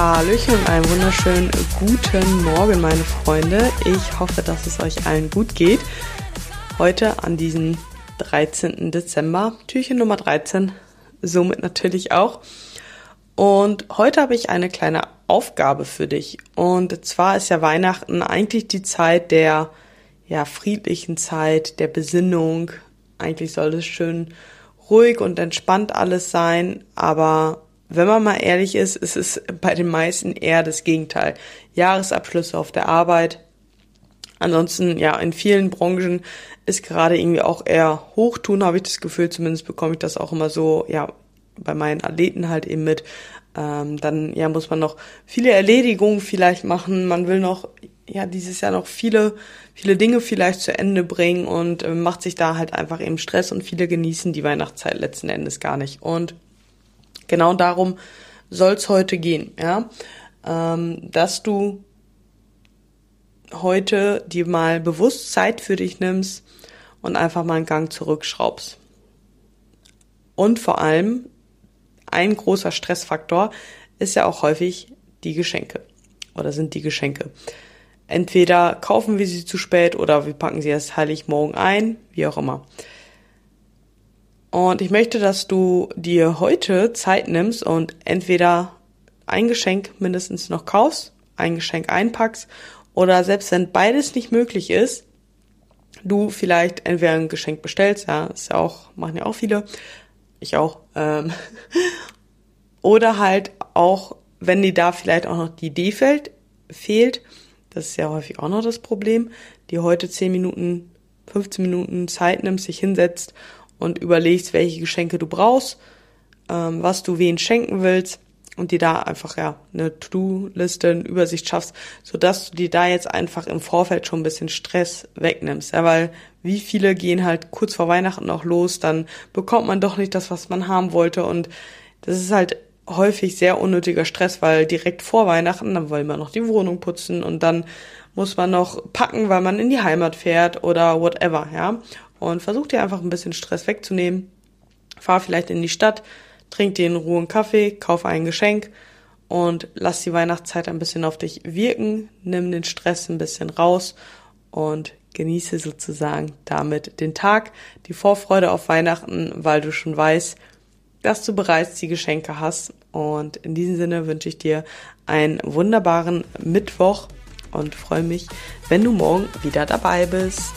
Hallöchen und einen wunderschönen guten Morgen, meine Freunde. Ich hoffe, dass es euch allen gut geht. Heute an diesem 13. Dezember, Türchen Nummer 13, somit natürlich auch. Und heute habe ich eine kleine Aufgabe für dich. Und zwar ist ja Weihnachten eigentlich die Zeit der ja, friedlichen Zeit, der Besinnung. Eigentlich soll es schön ruhig und entspannt alles sein, aber wenn man mal ehrlich ist, ist es bei den meisten eher das Gegenteil. Jahresabschlüsse auf der Arbeit. Ansonsten, ja, in vielen Branchen ist gerade irgendwie auch eher Hochtun, habe ich das Gefühl. Zumindest bekomme ich das auch immer so, ja, bei meinen Athleten halt eben mit. Ähm, dann, ja, muss man noch viele Erledigungen vielleicht machen. Man will noch, ja, dieses Jahr noch viele, viele Dinge vielleicht zu Ende bringen und äh, macht sich da halt einfach eben Stress und viele genießen die Weihnachtszeit letzten Endes gar nicht. Und Genau darum soll es heute gehen, ja, ähm, dass du heute dir mal bewusst Zeit für dich nimmst und einfach mal einen Gang zurückschraubst. Und vor allem ein großer Stressfaktor ist ja auch häufig die Geschenke oder sind die Geschenke. Entweder kaufen wir sie zu spät oder wir packen sie erst Heiligmorgen ein, wie auch immer. Und ich möchte, dass du dir heute Zeit nimmst und entweder ein Geschenk mindestens noch kaufst, ein Geschenk einpackst oder selbst wenn beides nicht möglich ist, du vielleicht entweder ein Geschenk bestellst, ja, ist ja auch, machen ja auch viele, ich auch, ähm, oder halt auch, wenn dir da vielleicht auch noch die Idee fällt, fehlt, das ist ja häufig auch noch das Problem, die heute 10 Minuten, 15 Minuten Zeit nimmst, sich hinsetzt und überlegst, welche Geschenke du brauchst, ähm, was du wen schenken willst und dir da einfach ja eine To-Do-Liste, eine Übersicht schaffst, sodass du dir da jetzt einfach im Vorfeld schon ein bisschen Stress wegnimmst. Ja, weil wie viele gehen halt kurz vor Weihnachten noch los, dann bekommt man doch nicht das, was man haben wollte und das ist halt häufig sehr unnötiger Stress, weil direkt vor Weihnachten, dann wollen wir noch die Wohnung putzen und dann muss man noch packen, weil man in die Heimat fährt oder whatever, ja und versuch dir einfach ein bisschen Stress wegzunehmen. Fahr vielleicht in die Stadt, trink dir in Ruhe einen Kaffee, kauf ein Geschenk und lass die Weihnachtszeit ein bisschen auf dich wirken, nimm den Stress ein bisschen raus und genieße sozusagen damit den Tag, die Vorfreude auf Weihnachten, weil du schon weißt, dass du bereits die Geschenke hast. Und in diesem Sinne wünsche ich dir einen wunderbaren Mittwoch und freue mich, wenn du morgen wieder dabei bist.